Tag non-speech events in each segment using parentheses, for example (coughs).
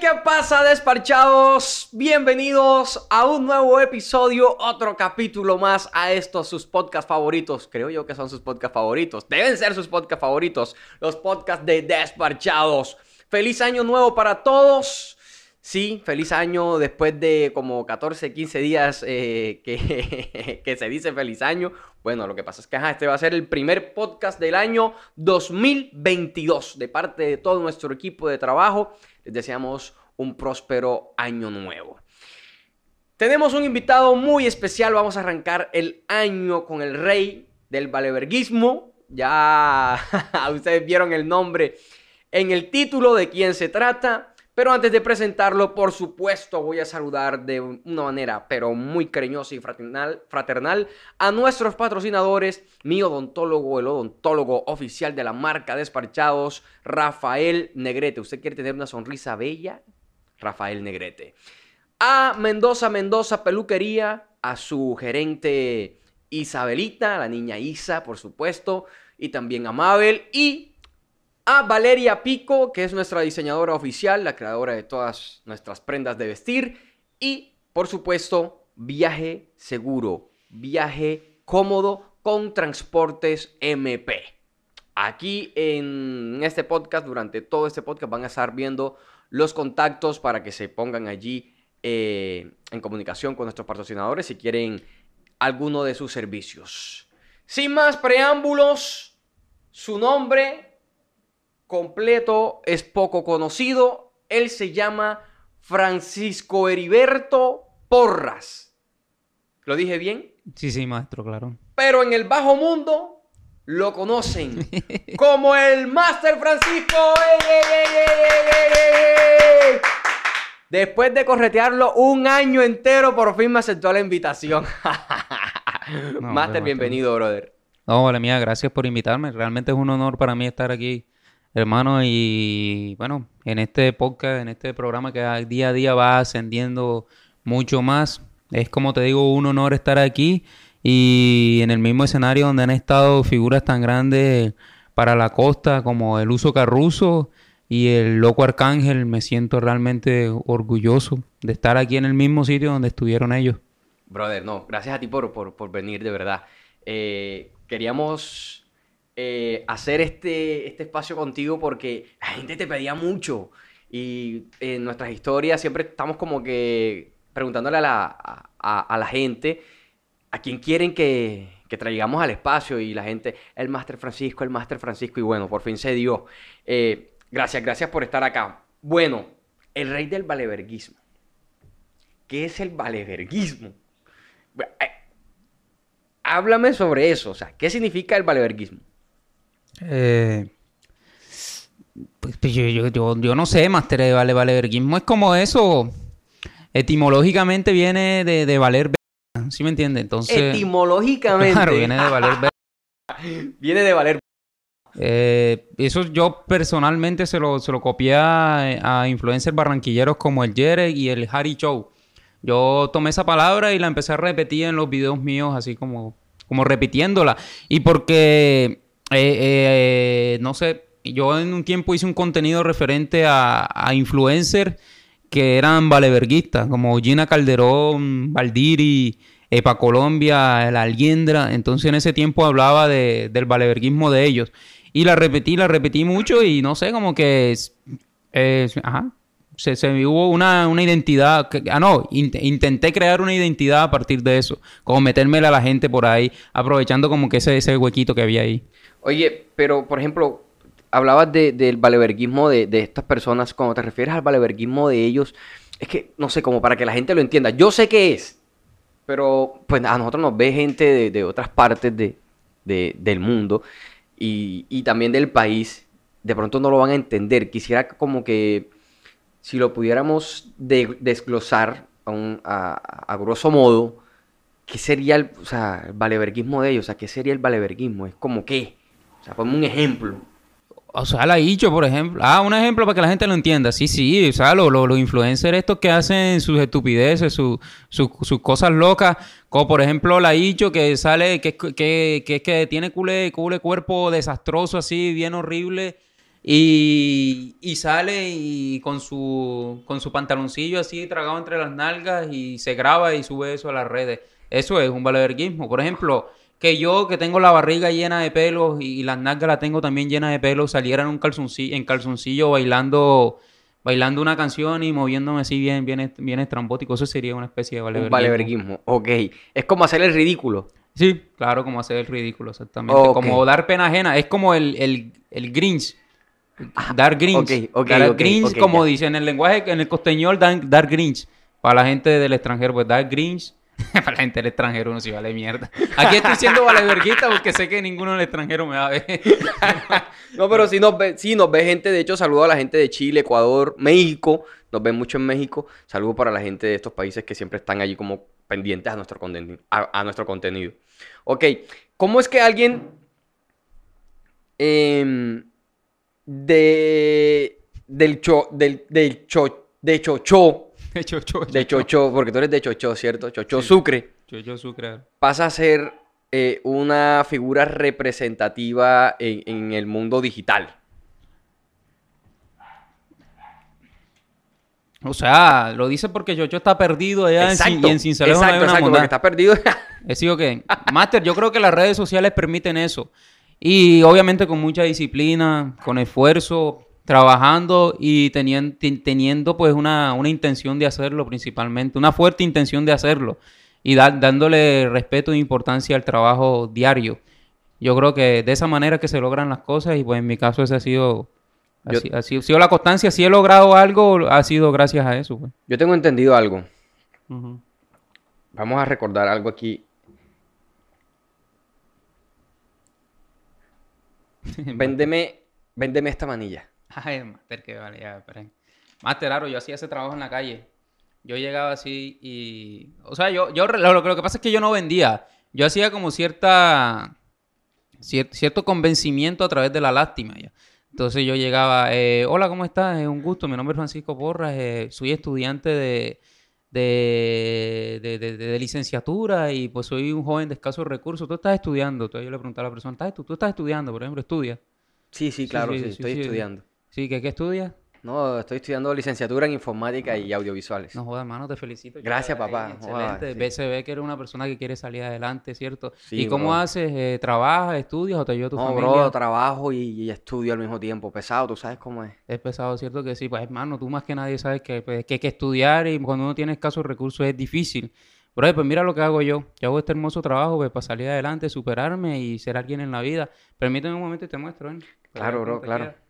¿qué pasa, despachados? Bienvenidos a un nuevo episodio, otro capítulo más a estos sus podcasts favoritos. Creo yo que son sus podcasts favoritos. Deben ser sus podcasts favoritos, los podcasts de despachados. Feliz año nuevo para todos. Sí, feliz año después de como 14, 15 días eh, (laughs) que, se dice feliz año. Bueno, lo que pasa es que este va a ser el primer podcast del año 2022 de parte de todo nuestro equipo de trabajo. Les deseamos un próspero año nuevo. Tenemos un invitado muy especial. Vamos a arrancar el año con el rey del valeverguismo. Ya (laughs) ustedes vieron el nombre en el título de quién se trata. Pero antes de presentarlo, por supuesto, voy a saludar de una manera, pero muy cariñosa y fraternal, fraternal a nuestros patrocinadores, mi odontólogo, el odontólogo oficial de la marca Desparchados, Rafael Negrete. ¿Usted quiere tener una sonrisa bella? Rafael Negrete. A Mendoza Mendoza Peluquería, a su gerente Isabelita, la niña Isa, por supuesto, y también a Mabel y a Valeria Pico, que es nuestra diseñadora oficial, la creadora de todas nuestras prendas de vestir. Y, por supuesto, viaje seguro, viaje cómodo con transportes MP. Aquí en este podcast, durante todo este podcast, van a estar viendo los contactos para que se pongan allí eh, en comunicación con nuestros patrocinadores si quieren alguno de sus servicios. Sin más preámbulos, su nombre completo es poco conocido. Él se llama Francisco Heriberto Porras. ¿Lo dije bien? Sí, sí, maestro, claro. Pero en el bajo mundo lo conocen (laughs) como el Master Francisco. Después de corretearlo un año entero, por fin me aceptó la invitación. (laughs) Master, bienvenido, brother. No, vale, mía, gracias por invitarme. Realmente es un honor para mí estar aquí hermano, y bueno, en este podcast, en este programa que día a día va ascendiendo mucho más, es como te digo, un honor estar aquí y en el mismo escenario donde han estado figuras tan grandes para la costa como el Uso Carruso y el Loco Arcángel, me siento realmente orgulloso de estar aquí en el mismo sitio donde estuvieron ellos. Brother, no, gracias a ti por, por, venir, de verdad. Eh, queríamos eh, hacer este, este espacio contigo porque la gente te pedía mucho. Y en nuestras historias siempre estamos como que preguntándole a la, gente a quién quieren que, que, traigamos al espacio. Y la gente, el Máster Francisco, el Máster Francisco. Y bueno, por fin se dio. Eh, gracias, gracias por estar acá. Bueno, el rey del valeverguismo. ¿Qué es el valeverguismo? Eh, háblame sobre eso. O sea, ¿qué significa el valeverguismo? Eh, pues, pues yo, no sé, Master de vale, valeverguismo es como eso. Etimológicamente viene de, valer ¿Sí me entiende? Entonces. Etimológicamente. Claro, viene de valer (laughs) viene de valer eh, eso yo personalmente se lo, se lo copié a, influencers barranquilleros como el Jere y el Harry Show. Yo tomé esa palabra y la empecé a repetir en los videos míos, así como, como repitiéndola. Y porque eh, eh, no sé, yo en un tiempo hice un contenido referente a, a influencers que eran valeverguistas, como Gina Calderón, Valdiri, Epa Colombia, La Alliendra. Entonces en ese tiempo hablaba de, del valeverguismo de ellos. Y la repetí, la repetí mucho y no sé, como que... ajá, se, se, hubo una, una identidad. ah, no, intenté crear una identidad a partir de eso. Como metérmela a la gente por ahí, aprovechando como que ese, ese huequito que había ahí. Oye, pero por ejemplo, hablabas del valeverguismo de, estas personas. Cuando te refieres al valeverguismo de ellos, es que, no sé, como para que la gente lo entienda. Yo sé qué es, pero pues a nosotros nos ve gente de, otras partes del mundo y, también del país. De pronto no lo van a entender. Quisiera como que si lo pudiéramos desglosar a, a, grosso modo, ¿qué sería el, o sea, el valeverguismo de ellos? O sea, ¿qué sería el valeverguismo? Es como qué. O sea, ponme un ejemplo. O sea, la dicho, por ejemplo. Ah, un ejemplo para que la gente lo entienda. Sí, sí. O sea, los, los, influencers estos que hacen sus estupideces, sus cosas locas. Como por ejemplo la dicho que sale, que, que, que, que tiene cule, cule cuerpo desastroso así, bien horrible. Y, y sale y con su, con su pantaloncillo así tragado entre las nalgas y se graba y sube eso a las redes. Eso es un valeverguismo. Por ejemplo, que yo que tengo la barriga llena de pelos y, las nalgas la tengo también llena de pelos, saliera en un calzoncillo, en calzoncillo bailando bailando una canción y moviéndome así bien, bien, bien estrambótico. Eso sería una especie de valeverguismo. Un valeverguismo, ok. Es como hacer el ridículo. Sí, claro, como hacer el ridículo, exactamente. Como dar pena ajena. Es como el, el, el Grinch. Ah, dar Grinch. Ok, dar Grinch, como dicen en el lenguaje, en el costeñol, dar, dar Grinch. Para la gente del extranjero, pues dar Grinch (laughs) Para la gente del extranjero uno sí vale mierda. Aquí estoy siendo valeverguita porque sé que ninguno del extranjero me va a ver. (laughs) no, pero sí nos, ve, sí nos ve gente. De hecho, saludo a la gente de Chile, Ecuador, México. Nos ven mucho en México. Saludo para la gente de estos países que siempre están allí como pendientes a nuestro, contenido, a, nuestro contenido. Ok, ¿cómo es que alguien em, de, del, cho, del, del cho, de Chocho de Chocho. De Chocho, porque tú eres de Chocho, ¿cierto? Chocho Sucre. Chocho Sucre. Pasa a ser eh, una figura representativa en, el mundo digital. O sea, lo dice porque Chocho está perdido allá exacto, en, Cincelejo. Exacto, exacto, porque está perdido. Es decir, que, Master, yo creo que las redes sociales permiten eso. Y obviamente con mucha disciplina, con esfuerzo, trabajando y teniendo, teniendo pues una, intención de hacerlo principalmente, una fuerte intención de hacerlo y dándole respeto e importancia al trabajo diario. Yo creo que de esa manera que se logran las cosas y pues en mi caso ese ha sido, ha, sido, la constancia. Si he logrado algo, ha sido gracias a eso. Pues. Yo tengo entendido algo. Vamos a recordar algo aquí. (laughs) véndeme, véndeme esta manilla. Ay, Master, que vale, ya, esperen. Master, claro, yo hacía ese trabajo en la calle. Yo llegaba así y... O sea, yo, yo lo, que pasa es que yo no vendía. Yo hacía como cierta... cierto convencimiento a través de la lástima. Ya. Entonces yo llegaba, eh, hola, ¿cómo estás? Es un gusto, mi nombre es Francisco Porras, eh, soy estudiante de, de, de, licenciatura y pues soy un joven de escasos recursos. Tú estás estudiando, entonces yo le preguntaba a la persona, ¿tú, tú estás estudiando, por ejemplo, estudias? Sí, sí, claro, sí, estoy estudiando. Sí, ¿qué, qué estudias? No, estoy estudiando licenciatura en informática y audiovisuales. No jodas, hermano, te felicito. Gracias, papá. excelente. Se ve que eres una persona que quiere salir adelante, ¿cierto? Sí, ¿Y cómo haces? Eh, ¿Trabajas, estudias o te ayuda tu no, familia? bro, trabajo y, estudio al mismo tiempo. Pesado, ¿tú sabes cómo es? Es pesado, ¿cierto? Que sí. Pues, hermano, tú más que nadie sabes que, pues, que hay que estudiar y cuando uno tiene escasos recursos es difícil. Pero pues mira lo que hago yo. Yo hago este hermoso trabajo pues, para salir adelante, superarme y ser alguien en la vida. Permíteme un momento y te muestro, ¿eh? Claro, bro, claro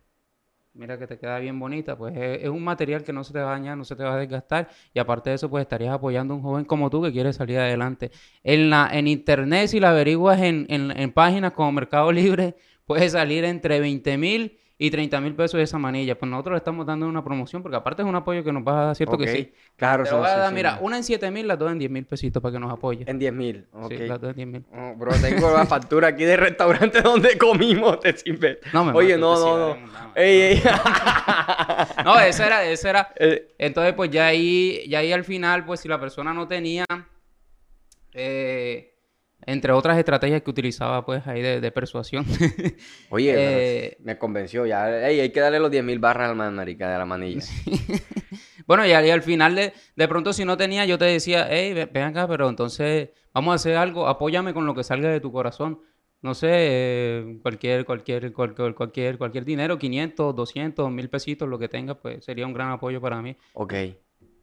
mira que te queda bien bonita, pues es, un material que no se te va a dañar, no se te va a desgastar y aparte de eso pues estarías apoyando a un joven como tú que quiere salir adelante. En, la, en internet si la averiguas en, en, en páginas como Mercado Libre (laughs) puede salir entre 20 mil y 30 mil pesos de esa manilla. Pues nosotros le estamos dando una promoción porque aparte es un apoyo que nos va a dar, ¿cierto que sí? Claro, Te voy a dar, mira, una en 7 mil, las dos en 10 mil pesitos para que nos apoye. En 10 mil, ok. Sí, las dos en 10 mil. Oh, bro, tengo la factura aquí de restaurante (laughs) donde comimos, te sirve. No, me Oye, no, no, no. Ey, ey. no, ese era, ese era. (laughs) Eh. Entonces, pues ya ahí, ya ahí al final, pues si la persona no tenía... Eh, entre otras estrategias que utilizaba pues ahí de, persuasión. (laughs) Oye, eh, me convenció ya. hay que darle los 10 mil barras al marica de la manilla. (laughs) bueno, y, al final de, de pronto si no tenía, yo te decía, hey, ven acá, pero entonces vamos a hacer algo, apóyame con lo que salga de tu corazón. No sé, eh, cualquier, cualquier, cualquier, cualquier, cualquier dinero, 500, 200, mil pesitos, lo que tengas, pues sería un gran apoyo para mí. Ok.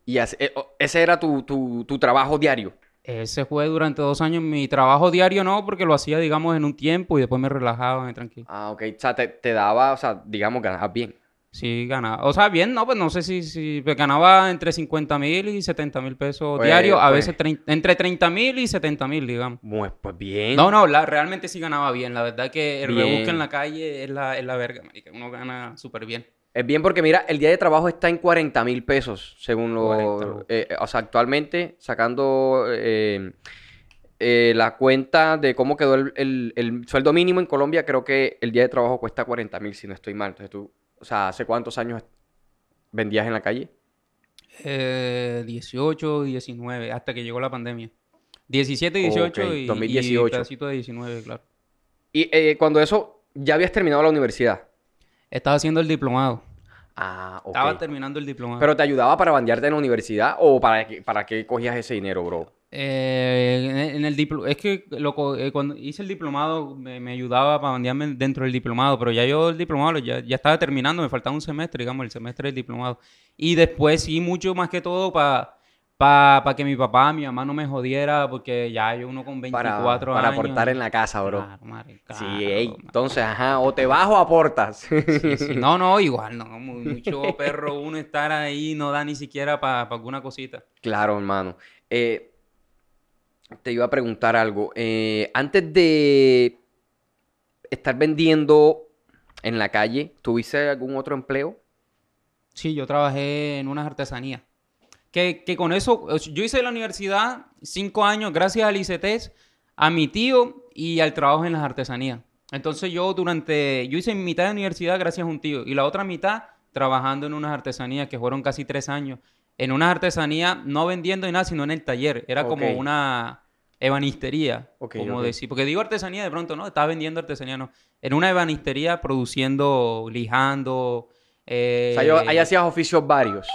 ¿Y eh, ese era tu, tu, tu trabajo diario? Ese fue durante dos años mi trabajo diario, no, porque lo hacía, digamos, en un tiempo y después me relajaba, me tranquilo. Ah, ok. O sea, te, daba, o sea, digamos, ganabas bien. Sí, ganaba. O sea, bien, no, pues no sé si, si pues ganaba entre 50 mil y 70 mil pesos pues, diarios, a pues. veces entre 30 mil y 70 mil, digamos. Pues, pues bien. No, no, realmente sí ganaba bien. La verdad que el rebusque en la calle es la, es la verga, Uno gana súper bien. Es bien porque, mira, el día de trabajo está en 40 mil pesos, según lo... Eh, o sea, actualmente, sacando eh, eh, la cuenta de cómo quedó el, sueldo mínimo en Colombia, creo que el día de trabajo cuesta 40 mil, si no estoy mal. Entonces tú, o sea, ¿hace cuántos años vendías en la calle? 18, 19, hasta que llegó la pandemia. 17, 18 y, 2018. y pedacito de 19, claro. Y cuando eso, ya habías terminado la universidad. Estaba haciendo el diplomado. Ah, ok. Estaba terminando el diplomado. ¿Pero te ayudaba para bandearte en la universidad o para qué, para qué cogías ese dinero, bro? Eh, en el- en el diplo- es que loco, eh, cuando hice el diplomado me, me ayudaba para bandearme dentro del diplomado, pero ya yo el diplomado ya, ya estaba terminando, me faltaba un semestre, digamos, el semestre del diplomado. Y después sí, mucho más que todo para para que mi papá, mi mamá no me jodiera, porque ya yo uno con 24 Para, para años. aportar en la casa, bro. Claro, madre, sí, claro, ey, madre. entonces, ajá, o te vas o aportas. Sí, sí. No, no, igual, no, mu- mucho (laughs) perro uno estar ahí no da ni siquiera para alguna cosita. Claro, hermano. Eh, te iba a preguntar algo. Eh, antes de estar vendiendo en la calle, ¿tuviste algún otro empleo? Sí, yo trabajé en unas artesanías. Que, que con eso, yo hice la universidad cinco años gracias al ICETES, a mi tío y al trabajo en las artesanías. Entonces yo durante, yo hice mitad de universidad gracias a un tío y la otra mitad trabajando en unas artesanías que fueron casi tres años. En unas artesanías, no vendiendo ni nada, sino en el taller. Era como una ebanistería, como decir. Porque digo artesanía de pronto, ¿no? Estaba vendiendo artesanía, no. En una ebanistería produciendo, lijando. eh, O sea, yo, ahí hacías oficios varios.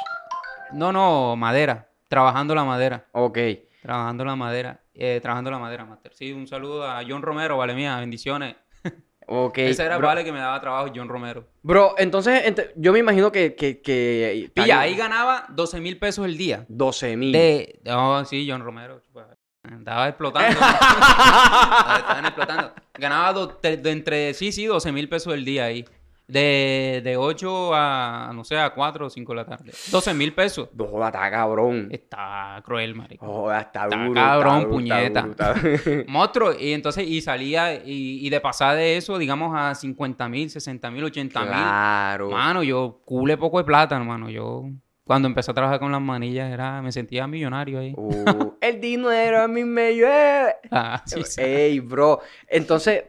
No, no, madera. Trabajando la madera. Ok. Trabajando la madera. eh, trabajando la madera, Master. Sí, un saludo a John Romero, vale mía, bendiciones. (laughs) Ok. Ese era bro, vale que me daba trabajo, John Romero. bro, entonces ent- yo me imagino que... que, que Pilla, ahí ganaba 12 mil pesos el día. 12 mil. De. Oh, sí, John Romero. pues, Estaba explotando. (laughs) Estaban explotando. Ganaba do- de entre, sí, sí, 12 mil pesos el día ahí. De, de 8 a, no sé, a 4 o 5 de la tarde. 12 mil pesos. No joda, está cabrón. Está cruel, marico. Joda, está Está duro. cabrón, duro, puñeta. duro, está duro. Monstruo, y entonces, y salía, y, y de pasar de eso, digamos, a 50 mil, 60 mil, 80 mil. Claro. Mano, yo cule poco de plata, hermano. Yo, cuando empecé a trabajar con las manillas, era, me sentía millonario ahí. Uh, (laughs) el dinero a mí me llueve. Ah, sí, sí. Ey, bro. Entonces,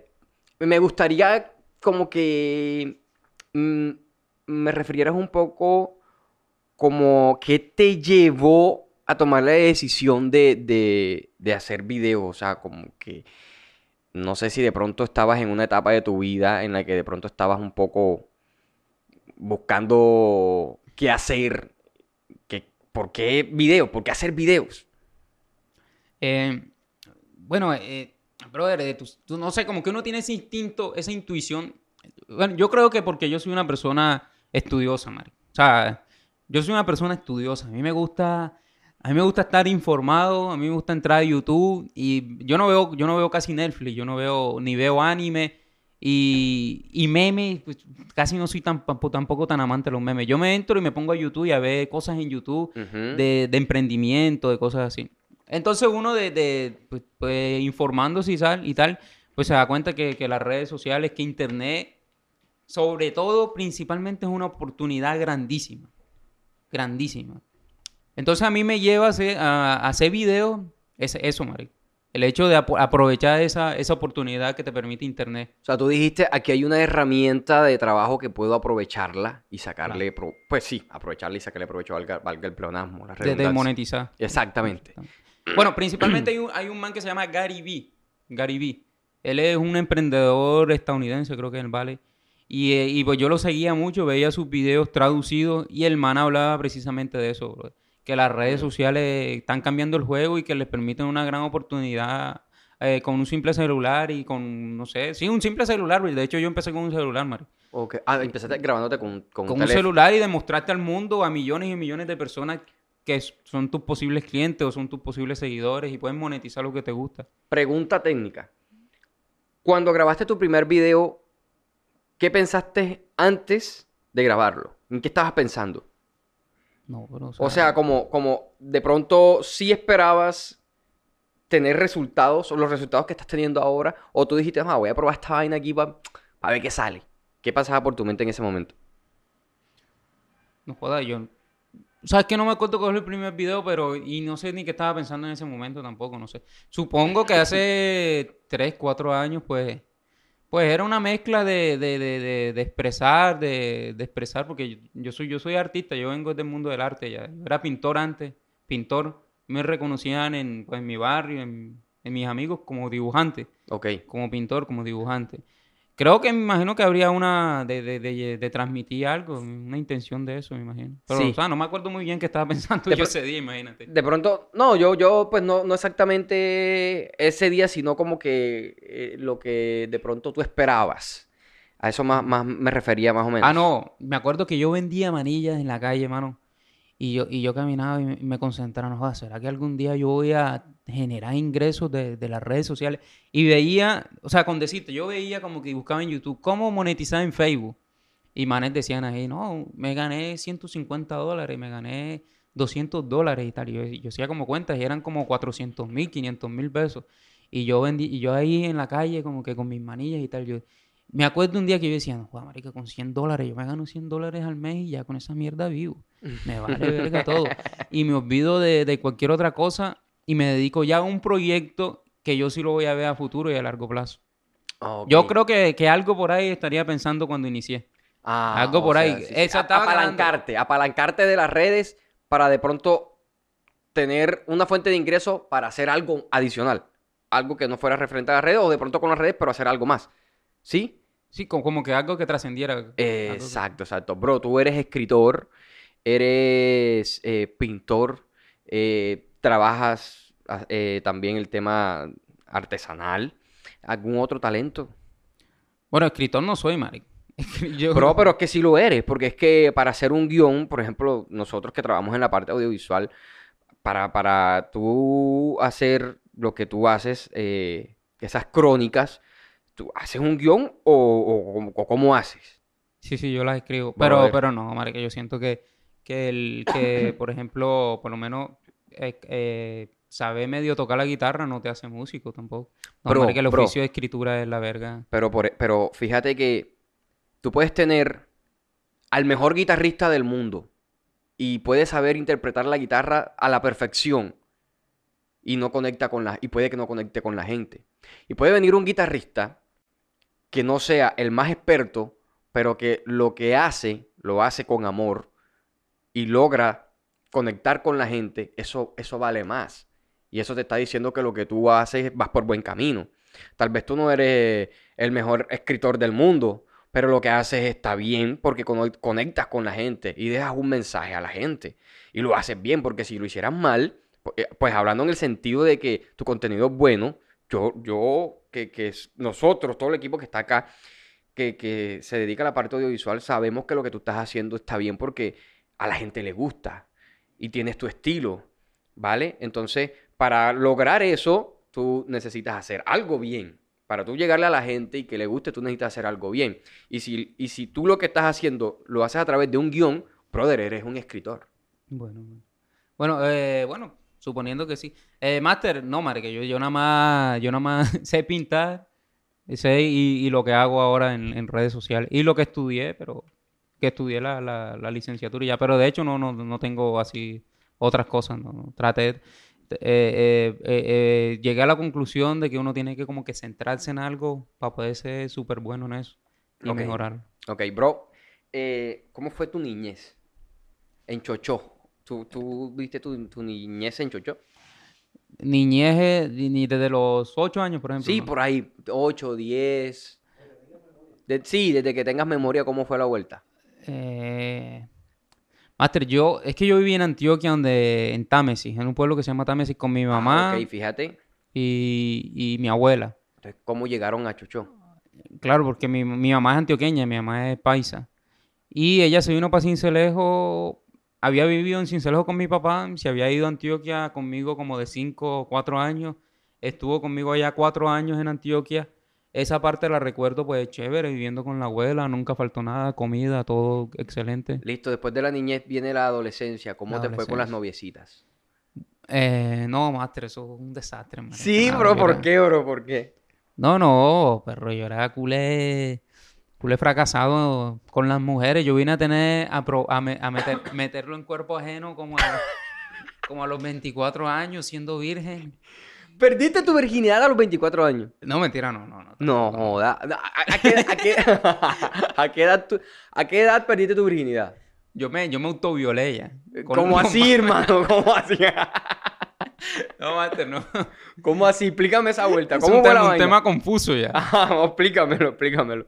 me gustaría como que mm, me refirieras un poco como qué te llevó a tomar la decisión de, de, hacer videos. O sea, como que no sé si de pronto estabas en una etapa de tu vida en la que de pronto estabas un poco buscando qué hacer. Que, ¿Por qué videos? ¿Por qué hacer videos? Eh, bueno, eh, brother, tú no sé, como que uno tiene ese instinto, esa intuición. Bueno, yo creo que porque yo soy una persona estudiosa, Mari. O sea, yo soy una persona estudiosa. A mí me gusta, a mí me gusta estar informado, a mí me gusta entrar a YouTube y yo no veo, yo no veo casi Netflix, yo no veo, ni veo anime y, y memes, pues, casi no soy tan, tampoco tan amante de los memes. Yo me entro y me pongo a YouTube y a ver cosas en YouTube de, de emprendimiento, de cosas así. Entonces uno de, de, pues, pues, informándose y tal, y tal, pues se da cuenta que, que las redes sociales, que Internet, sobre todo, principalmente es una oportunidad grandísima. Grandísima. Entonces a mí me lleva a hacer, a, a hacer videos, es eso, Mari. El hecho de aprovechar esa, esa oportunidad que te permite Internet. O sea, tú dijiste, aquí hay una herramienta de trabajo que puedo aprovecharla y sacarle, pues sí, aprovecharla y sacarle provecho, valga, valga el pleonasmo, la De, monetizar. Exactamente. Bueno, principalmente hay un, hay un man que se llama Gary Vee. Gary Vee. Él es un emprendedor estadounidense, creo que él vale. Y, eh, y pues yo lo seguía mucho, veía sus videos traducidos y el man hablaba precisamente de eso, bro. Que las redes sociales están cambiando el juego y que les permiten una gran oportunidad eh, con un simple celular y con, no sé, sí, un simple celular. bro. De hecho, yo empecé con un celular, Mari. Ok. Ah, empezaste grabándote con, con, Con un teléfono. celular y demostrarte al mundo, a millones y millones de personas que son tus posibles clientes o son tus posibles seguidores y pueden monetizar lo que te gusta. Pregunta técnica. Cuando grabaste tu primer video, ¿qué pensaste antes de grabarlo? ¿En qué estabas pensando? No, pero, O sea, como, como de pronto sí esperabas tener resultados o los resultados que estás teniendo ahora, o tú dijiste, ah, voy a probar esta vaina aquí para ver qué sale. ¿Qué pasaba por tu mente en ese momento? no joda, yo... Sabes que no me acuerdo cuál fue el primer video, pero... Y no sé ni qué estaba pensando en ese momento tampoco, no sé. Supongo que hace 3, 4 años, pues... Pues era una mezcla de, de, de, de- de expresar, de, de expresar, porque yo, yo soy, yo soy artista, yo vengo del mundo del arte ya. Yo era pintor antes, pintor. Me reconocían en, pues, en mi barrio, en, en mis amigos como dibujante. Ok. como pintor, como dibujante. Creo que me imagino que habría una de, de, de, de transmitir algo, una intención de eso, me imagino. Pero, Sí. o sea, no me acuerdo muy bien qué estaba (laughs) pensando yo ese día, imagínate. De pronto, no, yo, yo pues no, no exactamente ese día, sino como que eh, lo que de pronto tú esperabas. A eso más, más me refería más o menos. Ah, no, me acuerdo que yo vendía manillas en la calle, mano. Y yo, y yo caminaba y me, concentraba, no ¿será que algún día yo voy a generar ingresos de, de las redes sociales? Y veía, o sea, con decirte, yo veía como que buscaba en YouTube cómo monetizar en Facebook. Y manes decían ahí, no, me gané 150 dólares, me gané 200 dólares y tal. Y yo, yo hacía como cuentas y eran como 400 mil, 500 mil pesos. Y yo vendí, y yo ahí en la calle como que con mis manillas y tal, yo... Me acuerdo un día que yo decía, no, joder, marica, con 100 dólares, yo me gano 100 dólares al mes y ya con esa mierda vivo. Me vale (laughs) verga todo. Y me olvido de, de cualquier otra cosa y me dedico ya a un proyecto que yo sí lo voy a ver a futuro y a largo plazo. Yo creo que, que algo por ahí estaría pensando cuando inicié. Ah, algo por sea, ahí. sí, sí. Ganando. apalancarte, apalancarte de las redes para de pronto tener una fuente de ingreso para hacer algo adicional. Algo que no fuera referente a las redes o de pronto con las redes, pero hacer algo más. ¿Sí? Sí, como, que algo que trascendiera. que- Exacto, exacto. Bro, tú eres escritor, eres eh, pintor, eh, trabajas ah, eh, también el tema artesanal. ¿Algún otro talento? Bueno, escritor no soy, marica. (laughs) Yo- Bro, pero es que sí lo eres, porque es que para hacer un guion, por ejemplo, nosotros que trabajamos en la parte audiovisual, para, para tú hacer lo que tú haces, esas crónicas, ¿tú haces un guion o, o- o cómo haces? Sí, sí, yo las escribo. Pero, pero no, marica, yo siento que, que, el, que (coughs) por ejemplo, por lo menos, eh, eh, saber medio tocar la guitarra no te hace músico tampoco. No, Bro, marica, el bro. oficio de escritura es la verga. Pero, por, pero fíjate que tú puedes tener al mejor guitarrista del mundo y puedes saber interpretar la guitarra a la perfección y no conecta con la y puede que no conecte con la gente. Y puede venir un guitarrista que no sea el más experto, pero que lo que hace lo hace con amor y logra conectar con la gente, eso eso vale más. Y eso te está diciendo que lo que tú haces vas por buen camino. Tal vez tú no eres el mejor escritor del mundo, pero lo que haces está bien porque conectas con la gente y dejas un mensaje a la gente. Y lo haces bien, porque si lo hicieras mal, eh, pues hablando en el sentido de que tu contenido es bueno, yo, yo, que, que nosotros, todo el equipo que está acá, que, que se dedica a la parte audiovisual, sabemos que lo que tú estás haciendo está bien porque a la gente le gusta y tienes tu estilo, ¿vale? Entonces, para lograr eso, tú necesitas hacer algo bien. Para tú llegarle a la gente y que le guste, tú necesitas hacer algo bien. Y si, y si tú lo que estás haciendo lo haces a través de un guion, brother, eres un escritor. Bueno, bueno. Bueno, eh, bueno, suponiendo que sí. Eh, Master, no, marica, yo, yo nada más, yo nada más (laughs) sé pintar, sé y, y lo que hago ahora en, en redes sociales. Y lo que estudié, pero que estudié la, la, la licenciatura y ya. Pero de hecho no, no, no tengo así otras cosas. No. Traté, eh, eh, eh, eh, llegué a la conclusión de que uno tiene que como que centrarse en algo para poder ser súper bueno en eso y Ok. mejorar. Ok, bro, ¿cómo fue tu niñez en Chochó? ¿Tú, tú viste tu, tu niñez en Chochó? Niñez, eh, ni desde los ocho años, por ejemplo. Sí, ¿no? por ahí, 8, 10. De- sí, desde que tengas memoria, ¿cómo fue la vuelta? Eh, Master, yo, es que yo viví en Antioquia, donde, en Támesis, en un pueblo que se llama Támesis, con mi mamá Ah, ok, fíjate. y, y mi abuela. Entonces, ¿cómo llegaron a Chochó? Claro, porque mi, mi mamá es antioqueña, mi mamá es paisa. Y ella se vino para Cincelejo, había vivido en Cincelejo con mi papá, se había ido a Antioquia conmigo como de 5 o 4 años. Estuvo conmigo allá 4 años en Antioquia. Esa parte la recuerdo pues chévere, viviendo con la abuela, nunca faltó nada, comida, todo excelente. Listo, después de la niñez viene la adolescencia. ¿Cómo La te fue con las noviecitas? Eh, no, Master, eso es un desastre, marica. Sí, bro, ¿por qué, bro? ¿Por qué? No, no, perro, yo era culé, culé fracasado con las mujeres. Yo vine a tener, a, pro- a, me- a meter- (laughs) meterlo en cuerpo ajeno como a, como a los 24 años, siendo virgen. ¿Perdiste tu virginidad a los 24 años? No, mentira, no, no, no. No, joda. ¿A, qué, a qué- (laughs) a qué edad tú- ¿A qué edad perdiste tu virginidad? Yo me, yo me autoviolé ya. Con- ¿Cómo así, hermano? (laughs) ¿Cómo así? No, Master, no. ¿Cómo así? Explícame esa vuelta. Es ¿Cómo un, fue la tema, un tema confuso ya. Explícamelo, explícamelo.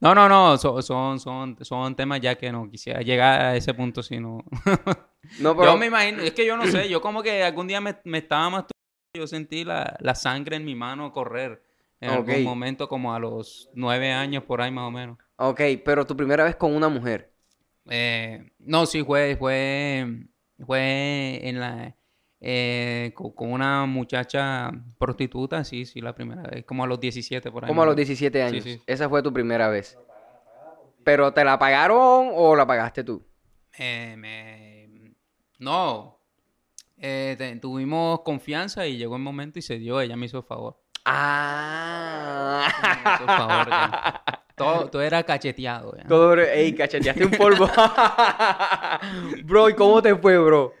No, no, no, son, son, son, son temas ya que no quisiera llegar a ese punto si no. (laughs) Pero... Yo me imagino, es que yo no sé, yo como que algún día me, me estaba masturbando, yo sentí la, la sangre en mi mano correr en algún momento como a los nueve años por ahí más o menos. Ok, pero tu primera vez con una mujer. Eh, no, sí, fue, fue, fue en la, eh, co- con, una muchacha prostituta, sí, sí, la primera vez, como a los 17 por ahí. Como a los o menos. 17 años. sí. Esa fue tu primera vez. ¿Pero te la pagaron o la pagaste tú? Eh, me- no, Eh, te- tuvimos confianza y llegó el momento y se dio, ella me hizo el favor. Ah. Me hizo el favor, ya. Todo, todo era cacheteado. ya. Todo, ey, cacheteaste un polvo. (laughs) bro, ¿y cómo te fue, bro?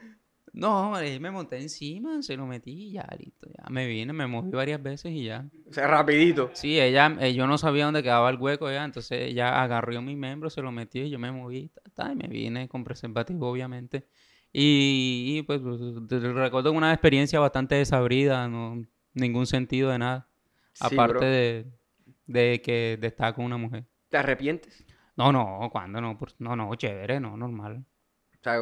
No, hombre, me monté encima, se lo metí y ya, listo. Ya me vine, me moví varias veces y ya. O sea, rapidito. Sí, ella, eh, yo no sabía dónde quedaba el hueco ya, entonces ella agarró mi miembro, se lo metió y yo me moví, ta, ta, y me vine con preservativo, obviamente. Y, y, pues te recuerdo una experiencia bastante desabrida, no ningún sentido de nada, Sí, aparte de, de que de estar con una mujer. ¿Te arrepientes? No, no, ¿cuándo? No, no, no, chévere, no, normal. O sea,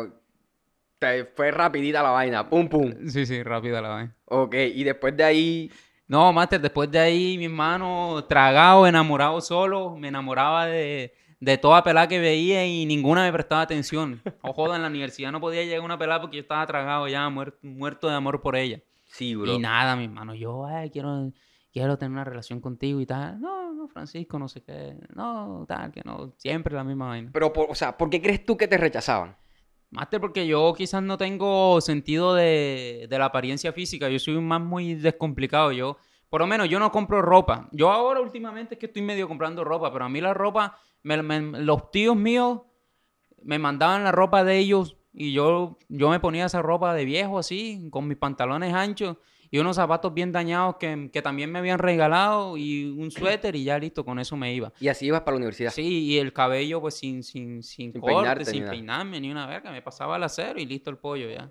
te fue rapidita la vaina. Pum, pum. Sí, sí, rápida la vaina. Ok, y después de ahí... No, Master, después de ahí, mi hermano, tragado, enamorado solo, me enamoraba de, de toda pelada que veía y ninguna me prestaba atención. O joda, en la universidad no podía llegar una pelada porque yo estaba tragado ya, muerto, muerto de amor por ella. Sí, bro. Y nada, mi hermano, yo, ay, quiero, quiero tener una relación contigo y tal. No, no, Francisco, no sé qué. No, tal, que no, siempre la misma vaina. Pero, por- o sea, ¿por qué crees tú que te rechazaban? Master, porque yo quizás no tengo sentido de, de la apariencia física. Yo soy un man muy descomplicado. Yo, por lo menos, yo no compro ropa. Yo ahora últimamente es que estoy medio comprando ropa, pero a mí la ropa, me- los tíos míos me mandaban la ropa de ellos y yo, yo me ponía esa ropa de viejo así, con mis pantalones anchos y unos zapatos bien dañados que, que también me habían regalado y un (clears throat) suéter y ya listo, con eso me iba. Y así ibas para la universidad. Sí, y el cabello pues sin, sin, sin, Sin corte, peinarte sin peinarme ni una verga, me pasaba al acero y listo el pollo ya.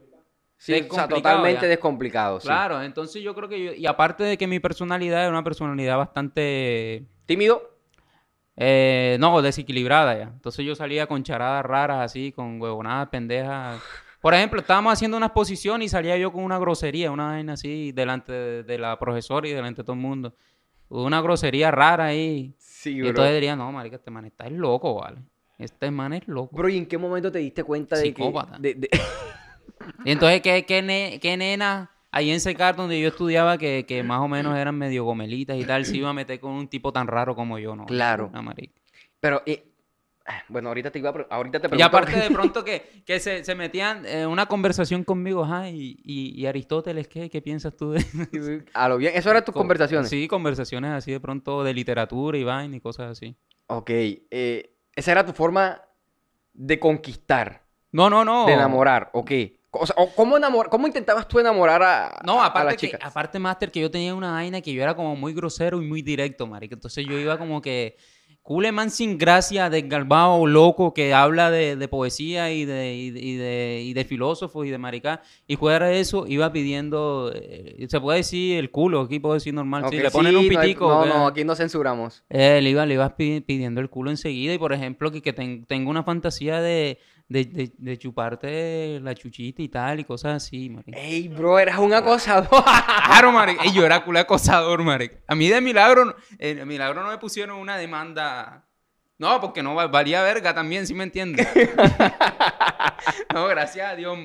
Sí, o sea, totalmente ya. descomplicado, sí. Claro, entonces yo creo que yo, y aparte de que mi personalidad es una personalidad bastante, ¿Tímido? eh, no, desequilibrada ya. Entonces yo salía con charadas raras así, con huevonadas pendejas. Por ejemplo, estábamos haciendo una exposición y salía yo con una grosería, una vaina así, delante de, de la profesora y delante de todo el mundo. Una grosería rara ahí. Sí, Y bro. entonces diría, no, marica, este man está loco, ¿vale? Este man es loco. Bro, ¿y en qué momento te diste cuenta de que... De- de- (laughs) Y entonces, ¿qué, qué, ne- qué nena ahí en Secar, donde yo estudiaba, que, que más o menos eran medio gomelitas y tal, se iba a meter con un tipo tan raro como yo, ¿no? Claro. Una marica. Pero, y- Bueno, ahorita te iba a ahorita te Y aparte de pronto que, (laughs) que se, se metían en una conversación conmigo, ajá, y, y, y Aristóteles, ¿qué, ¿qué piensas tú de A lo bien, eso eran tus Con- conversaciones. Sí, conversaciones así de pronto de literatura y vaina y cosas así. Ok, eh, esa era tu forma de conquistar, No, no, no. de enamorar, ok. O sea, ¿cómo, enamor- ¿cómo intentabas tú enamorar a, No, a aparte, las que, chicas? aparte, Master, que yo tenía una vaina que yo era como muy grosero y muy directo, marica. Entonces yo iba como que... Culeman sin gracia, desgalbado, loco, que habla de, de poesía y de, y, de, y de- y de filósofos y de maricá. Y fuera de eso, iba pidiendo... eh, se puede decir el culo, aquí puedo decir normal. Ok, sí, le ponen un sí, no hay- pitico. No, no, aquí no censuramos. Eh, le iba, le ibas pi- pidiendo el culo enseguida. Y por ejemplo, que, que ten- tengo una fantasía de, de, de- de chuparte la chuchita y tal, y cosas así, marica. Ey, bro, eras un acosador. Claro, marica. Ey, yo era culo acosador. A mí de milagro, no- eh, de milagro no me pusieron una demanda. No, porque no va- valía verga también, ¿sí me entiendes? (laughs) no, gracias a Dios.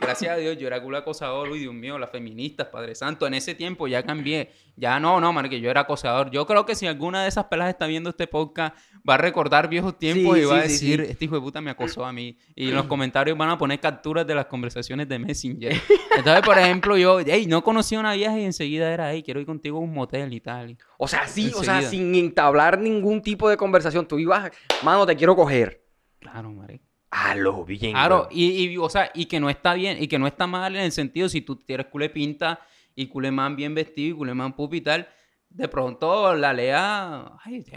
Gracias a Dios, yo era culo acosador. Uy, Dios mío, las feministas, Padre Santo. En ese tiempo ya cambié. Ya no, no, marica, yo era acosador. Yo creo que si alguna de esas pelas está viendo este podcast, va a recordar viejos tiempos Sí, y va a sí, decir, sí. este hijo de puta me acosó a mí. Y en los (clears throat) comentarios van a poner capturas de las conversaciones de Messenger. Entonces, por ejemplo, yo, hey, no conocí a una vieja y enseguida era, hey, quiero ir contigo a un motel y tal. O sea, sí, o sea, sin entablar ningún tipo de conversación. Tú ibas, mano, te quiero coger. Claro, marica. A lo bien. Claro, y, y, o sea, y que no está bien, y que no está mal en el sentido si tú tienes culé pinta y culemán bien vestido y culemán pupi y tal, de pronto la lea, ay, de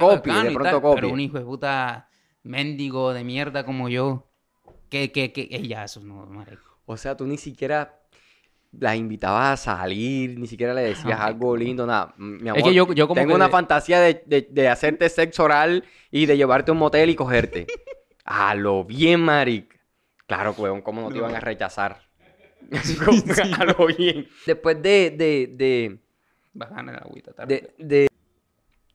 pronto tal, pero un hijo de puta mendigo de mierda como yo, que, que, que, ey, ya, eso no, marica. O sea, tú ni siquiera las invitabas a salir, ni siquiera le decías algo lindo, nada. Mi amor, Es que yo, yo como tengo que una fantasía de, de- de hacerte sexo oral y de llevarte a un motel y cogerte. (laughs) A lo bien, maric. Claro, weón, ¿cómo no te iban a rechazar? (laughs) (laughs) A lo bien. Después de, de, de, agüita, tarde. de,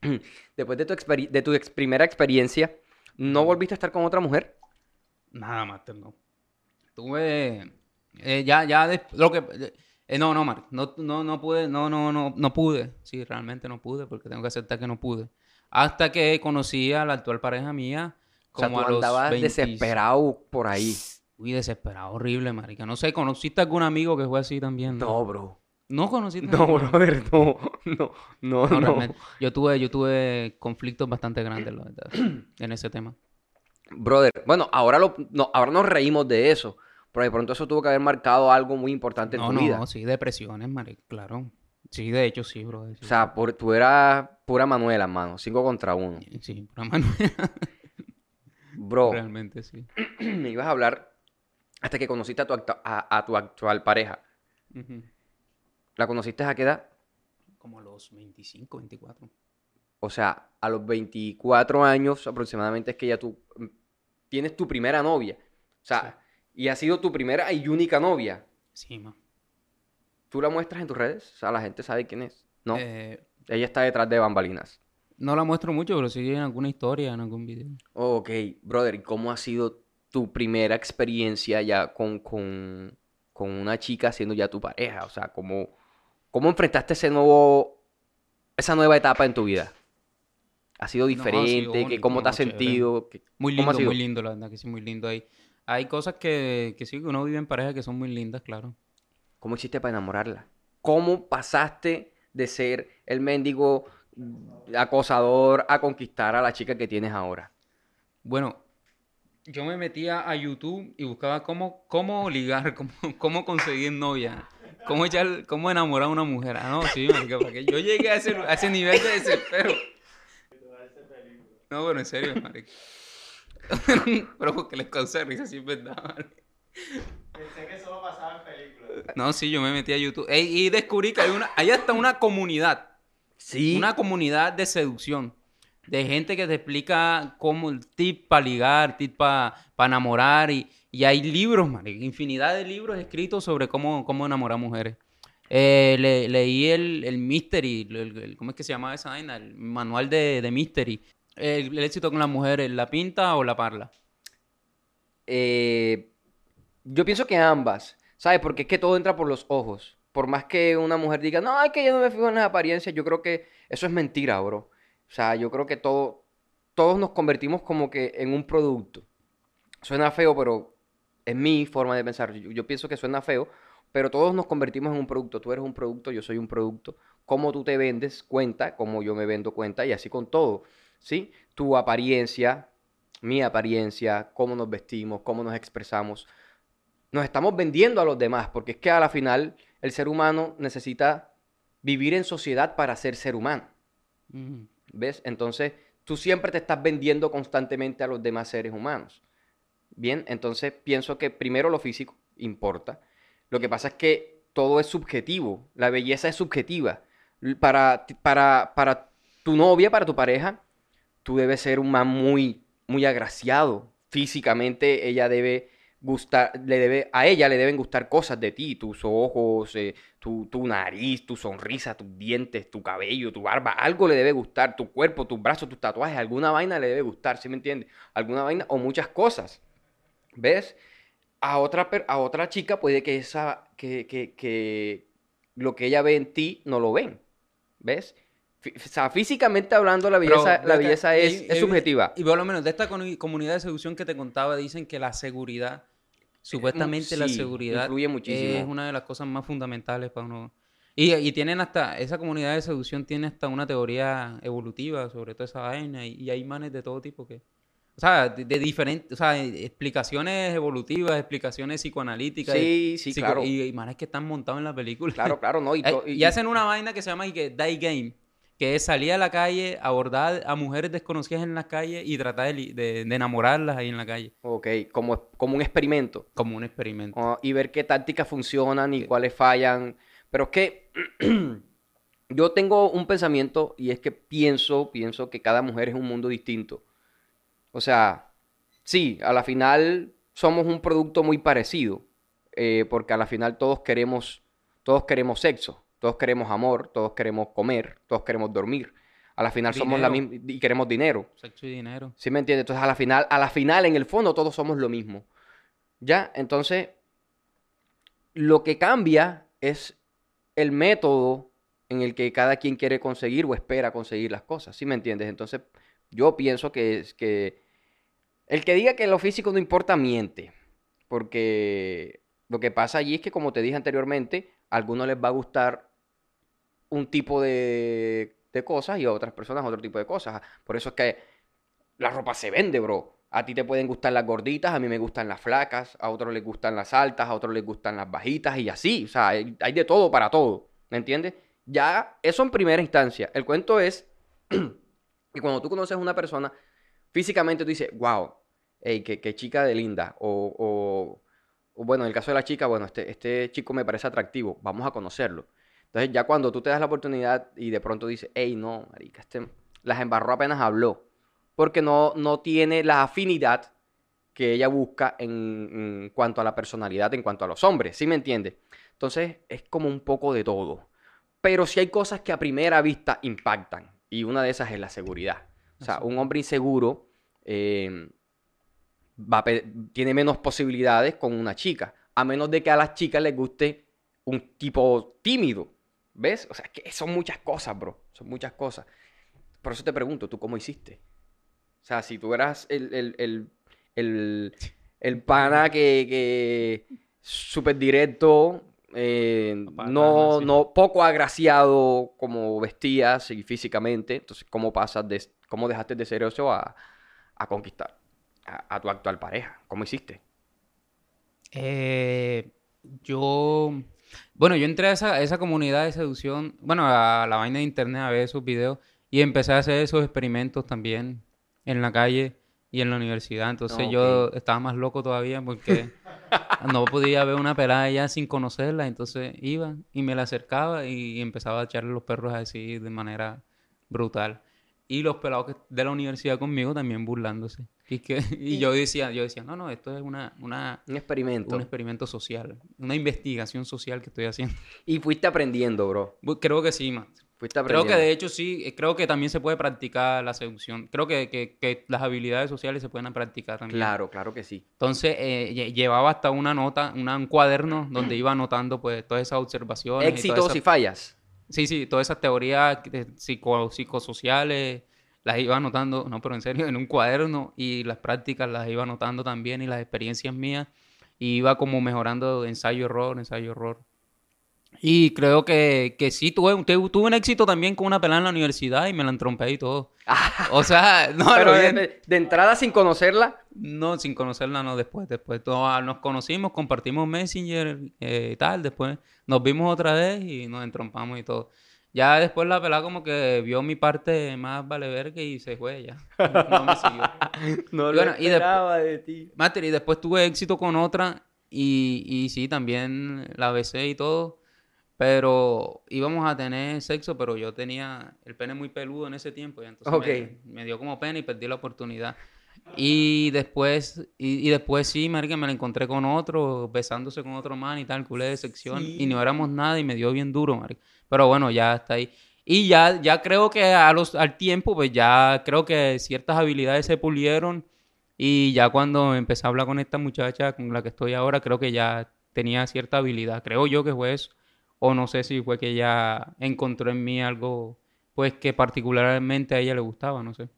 de- (clears throat) después de tu, de tu ex- primera experiencia, ¿no volviste a estar con otra mujer? Nada, Master, no. Tuve. eh, ya, ya. lo que. eh, no, no, Mark. No, no, no pude. No, no, no. No pude. Sí, realmente no pude porque tengo que aceptar que no pude. Hasta que conocí a la actual pareja mía. O sea, Como tú a los andabas 20 desesperado por ahí. Uy, desesperado, horrible, marica. No sé, ¿conociste algún amigo que fue así también? No, bro. ¿No conociste? No, ninguno? brother, no, no, no, No, no. Yo tuve, yo tuve conflictos bastante grandes, la verdad, en ese tema. Brother, bueno, ahora, lo, no, ahora nos reímos de eso, pero de pronto eso tuvo que haber marcado algo muy importante en No, tu no, vida. sí, depresiones, marica, claro. Sí, de hecho, sí, bro. sí. O sea, por- tú eras pura Manuela, mano, cinco contra uno. Sí, pura Manuela, (laughs) Bro, realmente, sí. (clears throat) me ibas a hablar hasta que conociste a tu, acta- a, a tu actual pareja. ¿La conociste a qué edad? Como a los 25, 24. O sea, a los 24 años aproximadamente es que ya tú mm, tienes tu primera novia. O sea, y ha sido tu primera y única novia. Sí, ma. ¿Tú la muestras en tus redes? O sea, la gente sabe quién es. No, Eh, ella está detrás de bambalinas. No la muestro mucho, pero sí en alguna historia, en algún video. Ok, brother, ¿y cómo ha sido tu primera experiencia ya con, con, con una chica siendo ya tu pareja? O sea, ¿cómo, cómo enfrentaste ese nuevo, esa nueva etapa en tu vida? ¿Ha sido No, ha sido diferente? ¿Qué- bonito, ¿Cómo te has chévere. sentido? ¿Qué- Muy lindo, muy lindo, la verdad que sí, muy lindo ahí. Hay cosas que, que sí, que uno vive en pareja que son muy lindas, claro. ¿Cómo hiciste para enamorarla? ¿Cómo pasaste de ser el mendigo acosador a conquistar a la chica que tienes ahora? Bueno, yo me metía a YouTube y buscaba cómo, cómo ligar, (laughs) cómo, cómo conseguir novia, cómo, echar, cómo enamorar a una mujer. Ah, no, sí, marica, porque yo llegué a ese, a ese nivel de desespero. No, pero en serio, marica. (laughs) pero porque les causé risa, sí es verdad, marica. Pensé que solo pasaba en películas. No, sí, yo me metí a YouTube Ey, y descubrí que hay una, hay hasta una comunidad, Sí. una comunidad de seducción, de gente que te explica cómo el tip para ligar, tip para enamorar y, y hay libros, marica, infinidad de libros escritos sobre cómo, cómo enamorar mujeres. Eh, le- leí el, el Mystery, el- el- ¿cómo es que se llama esa vaina? El manual de, de Mystery. El, el éxito con las mujeres, ¿la pinta o la parla? Eh, yo pienso que ambas, ¿sabes? Porque es que todo entra por los ojos. Por más que una mujer diga, no, es que yo no me fijo en las apariencias, yo creo que eso es mentira, bro. O sea, yo creo que todo, todos nos convertimos como que en un producto. Suena feo, pero es mi forma de pensar. Yo, pienso que suena feo, pero todos nos convertimos en un producto. Tú eres un producto, yo soy un producto. Cómo tú te vendes cuenta, cómo yo me vendo cuenta, y así con todo. ¿Sí? Tu apariencia, mi apariencia, cómo nos vestimos, cómo nos expresamos. Nos estamos vendiendo a los demás, porque es que a la final el ser humano necesita vivir en sociedad para ser ser humano. ¿Ves? Entonces, tú siempre te estás vendiendo constantemente a los demás seres humanos. Bien, entonces pienso que primero lo físico importa. Lo que pasa es que todo es subjetivo. La belleza es subjetiva. Para, para, para tu novia, para tu pareja, tú debes ser un man muy, muy agraciado. Físicamente, ella debe gustar, le debe, a ella le deben gustar cosas de ti, tus ojos, eh, tu, tu nariz, tu sonrisa, tus dientes, tu cabello, tu barba, algo le debe gustar, tu cuerpo, tus brazos, tus tatuajes, alguna vaina le debe gustar, ¿sí me entiendes? Alguna vaina o muchas cosas. ¿Ves? A otra, a otra chica puede que, esa, que, que, que lo que ella ve en ti no lo ven. ¿Ves? O sea, físicamente hablando, la Pero, belleza, la belleza es, es subjetiva. Y por lo menos de esta comu- comunidad de seducción que te contaba, dicen que la seguridad, supuestamente la seguridad muchísimo. es una de las cosas más fundamentales para uno. Y, y tienen hasta, esa comunidad de seducción tiene hasta una teoría evolutiva sobre toda esa vaina y, y hay manes de todo tipo que... O sea, de, de diferentes, o sea, explicaciones evolutivas, explicaciones psicoanalíticas. Sí, sí, psico- claro. y, y manes que están montados en la película. Claro, claro, no. Y, (laughs) to- y y- hacen una vaina que se llama y que Die Game, que es salir a la calle, abordar a mujeres desconocidas en las calles y tratar de, li- de- de enamorarlas ahí en la calle, Ok, como, como un experimento. como un experimento. Ah, y ver qué tácticas funcionan y cuáles fallan. Pero es que (clears throat) yo tengo un pensamiento y es que pienso, pienso que cada mujer es un mundo distinto. O sea, sí, a la final somos un producto muy parecido, eh, porque a la final todos queremos, todos queremos sexo, todos queremos amor, todos queremos comer, todos queremos dormir. A la final somos la misma y queremos dinero. Sexo y dinero. ¿Sí me entiendes? Entonces, a la final, a la final, en el fondo, todos somos lo mismo. ¿Ya? Entonces, lo que cambia es el método en el que cada quien quiere conseguir o espera conseguir las cosas. ¿Sí me entiendes? Entonces, yo pienso que es que el que diga que lo físico no importa, miente. Porque lo que pasa allí es que, como te dije anteriormente, a algunos les va a gustar un tipo de, de cosas y a otras personas otro tipo de cosas. Por eso es que la ropa se vende, bro. A ti te pueden gustar las gorditas, a mí me gustan las flacas, a otros les gustan las altas, a otros les gustan las bajitas y así. O sea, hay, de todo para todo. ¿Me entiendes? Ya, eso en primera instancia. El cuento es (clears throat) que cuando tú conoces a una persona, físicamente tú dices, wow, hey, qué, chica de linda. O, o- o, bueno, en el caso de la chica, bueno, este, este chico me parece atractivo, vamos a conocerlo. Entonces ya cuando tú te das la oportunidad y de pronto dices, hey, no, marica, este las embarró apenas habló. Porque no, no tiene la afinidad que ella busca en, en cuanto a la personalidad, en cuanto a los hombres, ¿sí me entiende? Entonces es como un poco de todo. Pero sí hay cosas que a primera vista impactan. Y una de esas es la seguridad. O sea, un hombre inseguro eh, va tiene menos posibilidades con una chica. A menos de que a las chicas les guste un tipo tímido. ¿Ves? O sea, que son muchas cosas, bro. Son muchas cosas. Por eso te pregunto, ¿tú cómo hiciste? O sea, si tú eras el, el, el, el, el pana que, que súper directo, eh, Papá, no, sí. no, poco agraciado como vestías y físicamente, entonces, ¿cómo pasas de, cómo dejaste de ser eso a, a conquistar a, a tu actual pareja? ¿Cómo hiciste? Eh, yo, bueno, yo entré a esa, a esa comunidad de seducción, bueno, a la vaina de internet a ver esos videos y empecé a hacer esos experimentos también en la calle y en la universidad. Entonces yo estaba más loco todavía porque (laughs) no podía ver una pelada ya sin conocerla. Entonces iba y me la acercaba y empezaba a echarle los perros así de manera brutal. Y los pelados de la universidad conmigo también burlándose. Y, que, (laughs) y yo decía, yo decía, no, no, esto es una, una, Un experimento. un experimento social, una investigación social que estoy haciendo. (laughs) Y fuiste aprendiendo, bro. Creo que sí, man. Fuiste Creo aprendiendo. que de hecho sí, eh, creo que también se puede practicar la seducción. Creo que, que- que las habilidades sociales se pueden practicar también. Claro, claro que sí. Entonces eh, lle- llevaba hasta una nota, una- un cuaderno donde iba anotando pues todas esas observaciones. y todas Éxitos esas- y fallas. Sí, sí, todas esas teorías de psico- psicosociales las iba anotando, no, pero en serio, (laughs) en un cuaderno y las prácticas las iba anotando también y las experiencias mías y iba como mejorando ensayo-error, ensayo-error. Y creo que, que sí, tuve, tuve, un éxito también con una pelada en la universidad y me la entrompé y todo. (laughs) O sea, no, Pero bien. de- de entrada sin conocerla. No, sin conocerla, no, después, después. No, nos conocimos, compartimos Messenger eh, y tal, después nos vimos otra vez y nos entrompamos y todo. Ya después la pelada como que vio mi parte más vale verga y se fue ya. No me siguió. (laughs) No Y bueno, y después- esperaba de ti. Mater, y después tuve éxito con otra y, y sí, también la besé y todo. Pero íbamos a tener sexo, pero yo tenía el pene muy peludo en ese tiempo. Y entonces me, me dio como pena y perdí la oportunidad. Y después, y, y después sí, marica, me la encontré con otro, besándose con otro man y tal, culé de sección. Y no éramos nada y me dio bien duro, marica. Pero bueno, ya está ahí. Y ya, ya creo que a los, al tiempo, pues ya creo que ciertas habilidades se pulieron. Y ya cuando empecé a hablar con esta muchacha con la que estoy ahora, creo que ya tenía cierta habilidad. Creo yo que fue eso. O no sé si fue que ella encontró en mí algo, pues que particularmente a ella le gustaba, no sé.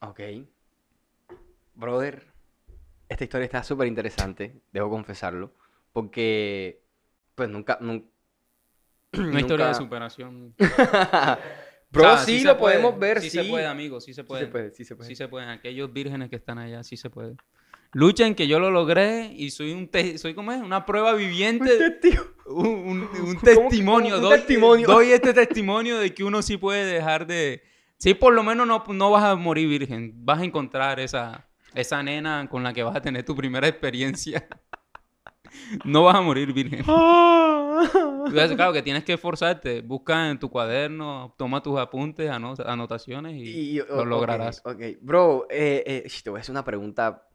Ok. Brother, esta historia está súper interesante, debo confesarlo. Porque, pues nunca. nun- Una historia de superación. (laughs) Bro, O sea, sí, se lo puede, podemos ver, sí. Sí se puede, amigo, sí se Sí puede. se puede, sí se puede. Sí se puede. Aquellos vírgenes que están allá, sí se puede. Lucha en que yo lo logré y soy un te- soy como es, una prueba viviente, un, un- un (laughs) testimonio, un doy, testimonio? doy este testimonio de que uno sí puede dejar de, sí por lo menos no, no vas a morir virgen, vas a encontrar esa, esa nena con la que vas a tener tu primera experiencia. (laughs) No vas a morir virgen. (laughs) Claro que tienes que esforzarte. Busca en tu cuaderno, toma tus apuntes, ano- anotaciones y, Y- lo lograrás. Ok, bro, eh, eh, te voy a hacer una pregunta.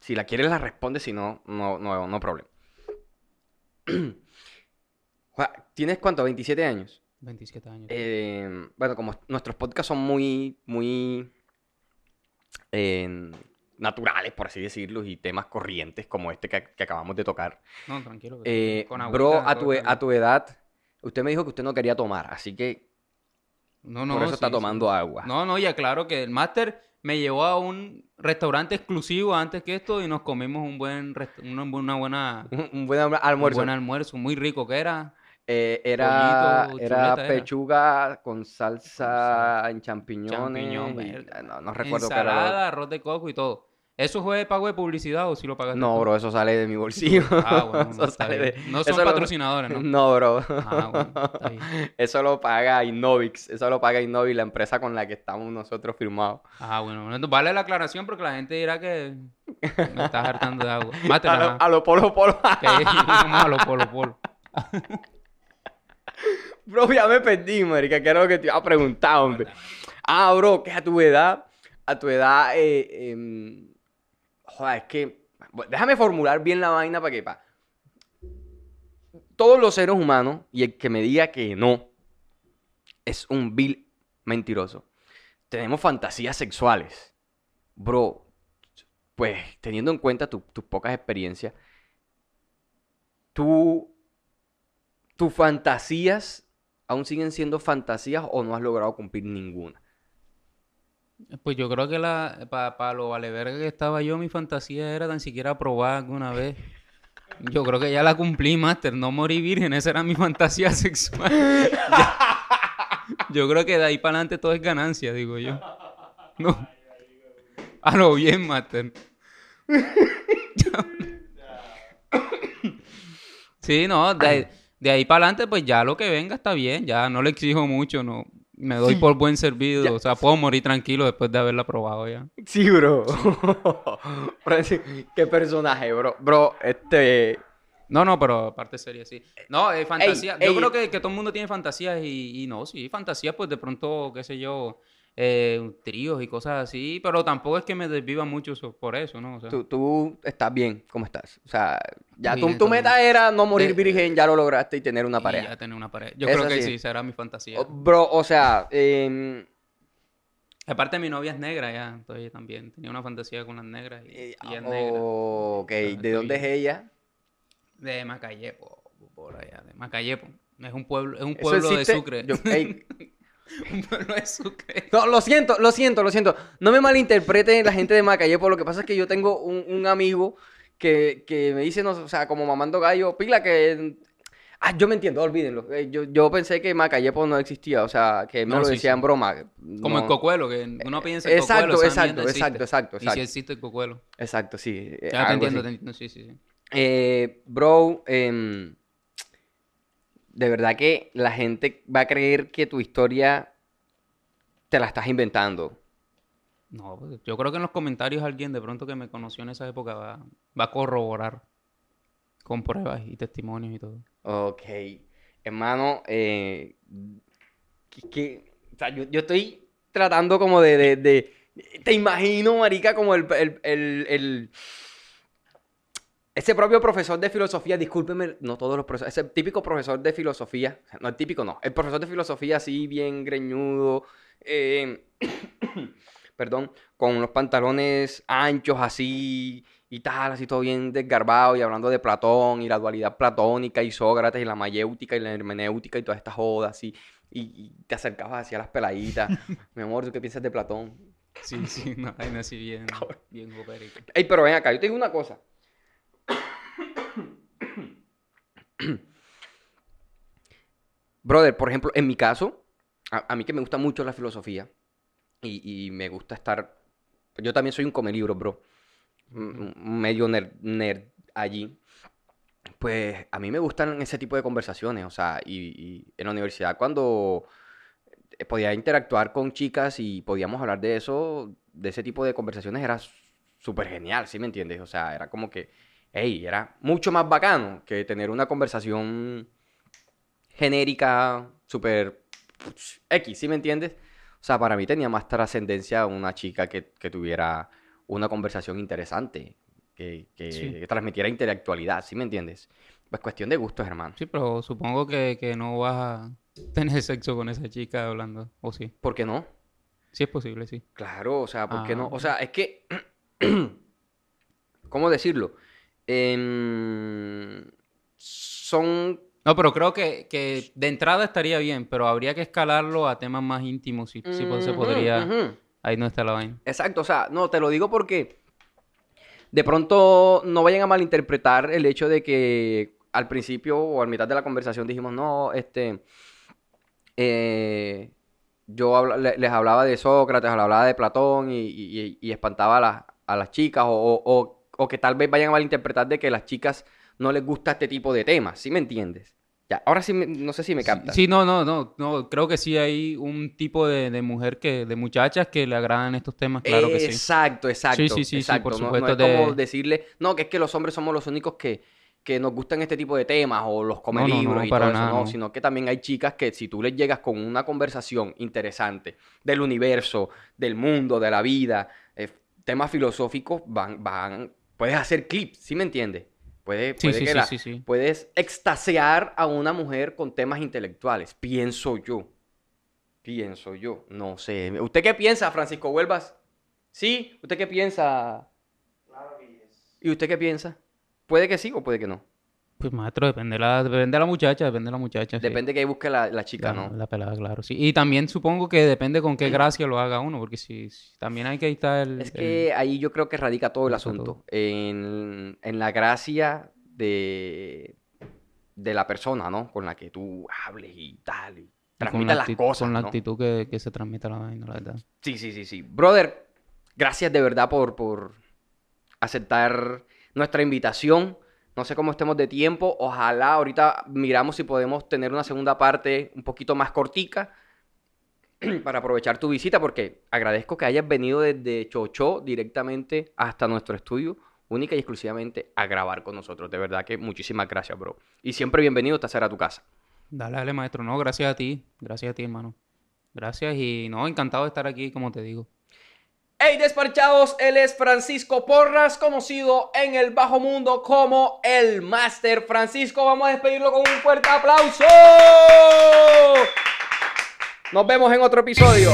Si la quieres, la respondes. Si no, no, no, no problema. (clears throat) ¿Tienes cuánto? ¿27 años? 27 años. Eh, bueno, como nuestros podcasts son muy, muy eh, naturales, por así decirlo, y temas corrientes como este que, que acabamos de tocar. no, tranquilo. Eh, con bro, agüita, a todo tu, e- a tu edad, usted me dijo que usted no quería tomar, así que bien. No, no, por eso sí, está sí. tomando agua. No, no, ya claro que el máster me llevó a un restaurante exclusivo antes que esto y nos comimos un buen una, buena Un, (laughs) un buen alm- un almuerzo. buen almuerzo, muy rico que era. Eh, era, Pollito, era pechuga con salsa sal- en champiñones. champiñón, y- verga. no, no recuerdo qué era. arroz de coco y todo. ¿Eso fue pago de publicidad o si lo pagaste No, tú? bro, eso sale de mi bolsillo. Ah, bueno, (laughs) Eso sale de- No son eso lo- patrocinadores, ¿no? (laughs) No, bro. Ah, bueno, está bien. (laughs) Eso lo paga Innovix. Eso lo paga Innovix, la empresa con la que estamos nosotros firmados. Ah, bueno, bueno, vale la aclaración porque la gente dirá que me estás hartando de agua. Mátela, A lo, a lo polo polo. Que a lo polo polo. (laughs) Bro, ya me perdí, marica. ¿Qué era lo que te iba a preguntar, hombre? Ah, bro, que a tu edad, a tu edad, eh, em, joder, es que, déjame formular bien la vaina para que, pa. Todos los seres humanos, y el que me diga que no, es un vil mentiroso. Tenemos fantasías sexuales. Bro, pues, teniendo en cuenta tu- tus pocas experiencias, tú, tus fantasías aún siguen siendo fantasías o no has logrado cumplir ninguna. Pues yo creo que la para lo vale verga que estaba yo, mi fantasía era tan siquiera probar alguna vez. Yo creo que ya la cumplí, Master. No morí virgen, esa era mi fantasía (laughs) sexual. Ya- Yo creo que de ahí para adelante todo es ganancia, digo yo. No. A lo bien, Master. (laughs) Sí, no, de ahí, de ahí para adelante, pues ya lo que venga está bien, ya no le exijo mucho, no. Me doy por buen servido, o sea, puedo morir tranquilo después de haberla probado ya. Sí, bro. (laughs) Francis, Qué personaje, bro. Bro, este. No, no, pero aparte sería sí. No, eh, fantasía. ey. Yo creo que, que todo el mundo tiene fantasías y, y no, sí, fantasías, pues de pronto, qué sé yo, eh, tríos y cosas así, pero tampoco es que me desviva mucho so- por eso, ¿no? O sea, Tú, tú estás bien, ¿cómo estás? O sea, ya tu, Bien, tu meta bien. era no morir Eh, virgen, ya lo lograste y tener una y pareja. ya tener una pareja. Yo Eso creo que sí. sí, será mi fantasía. O- Bro, o sea, em, Aparte, mi novia es negra ya, entonces también tenía una fantasía con las negras y, eh, y es negra. ok, ¿de dónde es ella? De Macayepo, por allá, de Macayepo. Es un pueblo, es un ¿Eso pueblo de? Sucre. Yo- ey, (laughs) (laughs) pueblo de Sucre. No, lo siento, lo siento, lo siento. No me malinterpreten la gente de Macayepo. Lo que pasa es que yo tengo un, un amigo que, que me dice, no, o sea, como mamando gallo, pila que... Ah, yo me entiendo, olvídenlo. Eh, Yo, yo pensé que Macayepo no existía, o sea, que me No, lo sí, decía sí. en broma. Como No. el cocuelo, que uno piensa en Exacto, cocuelo, exacto, mierda existe. exacto, exacto, Y si exacto. existe el cocuelo. Exacto, sí. eh, Ya te entiendo, te entiendo, sí, sí, sí. Eh, bro, em, de verdad que la gente va a creer que tu historia te la estás inventando. No, pues, yo creo que en los comentarios alguien de pronto que me conoció en esa época va, va a corroborar con pruebas y testimonios y todo. Ok. Hermano, eh, que, que- o sea, yo, yo estoy tratando como de, de- de- te imagino, marica, como el, el, el- el- ese propio profesor de filosofía, discúlpeme, no todos los profesores, ese típico profesor de filosofía, no el típico no, el profesor de filosofía así bien greñudo, eh, (coughs) perdón, con los pantalones anchos así y tal, así todo bien desgarbado y hablando de Platón y la dualidad platónica y Sócrates y la mayéutica y la hermenéutica y todas estas jodas así. Y, y te acercabas hacia las peladitas. (laughs) Mi amor, ¿tú qué piensas de Platón? Sí, sí, no, hay así bien, (laughs) bien opérico. Ey, pero ven acá, yo te digo una cosa. (clears throat) Brother, por ejemplo, en mi caso, a, a mí que me gusta mucho la filosofía y, y me gusta estar... Yo también soy un come libros, bro. medio nerd, allí, pues a mí me gustan ese tipo de conversaciones, o sea, y, y en la universidad cuando eh, podía interactuar con chicas y podíamos hablar de eso, de ese tipo de conversaciones era súper genial, ¿sí me entiendes? O sea, era como que, hey, era mucho más bacano que tener una conversación genérica, súper X, ¿sí me entiendes? O sea, para mí tenía más trascendencia una chica que, que tuviera una conversación interesante, que, que- Sí. que transmitiera intelectualidad, ¿sí me entiendes? Pues cuestión de gustos, hermano. Sí, pero supongo que, que no vas a tener sexo con esa chica hablando. ¿O sí? ¿Por qué no? Sí es posible, sí. Claro, o sea, ¿por qué no? Ah. O sea, es que, (clears throat) ¿cómo decirlo? Em, son No, pero creo que, que de entrada estaría bien, pero habría que escalarlo a temas más íntimos. Si, si pues, se podría. Ahí no está la vaina. Exacto, o sea, no, te lo digo porque de pronto no vayan a malinterpretar el hecho de que al principio o a mitad de la conversación dijimos, no, este, eh, yo les hablaba de Sócrates, les hablaba de Platón y, y- y espantaba a, las- a las chicas o, o- o- o que tal vez vayan a malinterpretar de que las chicas no les gusta este tipo de temas, ¿sí me entiendes? Ya, ahora sí, me- no sé si me captas. Sí, no, no, no, no. Creo que sí hay un tipo de, de mujer que, de muchachas que le agradan estos temas, claro que sí. Exacto, exacto. Sí, sí, sí, sí, por No- no, supuesto, es como de- decirle, no, que es que los hombres somos los únicos que, que nos gustan este tipo de temas o los come No, no, libros no, y para todo eso, nada, no, no. sino que también hay chicas que si tú les llegas con una conversación interesante del universo, del mundo, de la vida, eh, temas filosóficos, van, van, puedes hacer clips, ¿sí me entiendes? Puede, Sí, puede sí, que sí, la- sí, sí. puedes extasiar a una mujer con temas intelectuales, pienso yo. Pienso yo, no sé. ¿Usted qué piensa, Francisco Huelvas? ¿Sí? ¿Usted qué piensa? Claro que es. ¿Y usted qué piensa? Puede que sí o puede que no. Pues maestro, depende de la, depende de la muchacha, depende de la muchacha. sí. Depende que busque la, la chica, La, ¿no? la pelada, claro, sí. Y también supongo que depende con qué gracia lo haga uno, porque si, si- también hay que estar el... Es el- que ahí yo creo que radica todo el asunto. todo. En, en la gracia de, de la persona, ¿no? Con la que tú hables y tal. Y transmitas la las cosas, Con la ¿no? actitud que, que se transmite la vaina, la verdad. Sí, sí, sí, sí. Brother, gracias de verdad por, por aceptar nuestra invitación. No sé cómo estemos de tiempo. Ojalá ahorita miramos si podemos tener una segunda parte un poquito más cortica (clears throat) para aprovechar tu visita, porque agradezco que hayas venido desde Chocho directamente hasta nuestro estudio, única y exclusivamente a grabar con nosotros. De verdad que muchísimas gracias, bro. Y siempre bienvenido a hacer a tu casa. Dale, dale, maestro. No, gracias a ti. Gracias a ti, hermano. Gracias y no, encantado de estar aquí, como te digo. Hey despachados, él es Francisco Porras, conocido en el bajo mundo como el Master Francisco. Vamos a despedirlo con un fuerte aplauso. Nos vemos en otro episodio.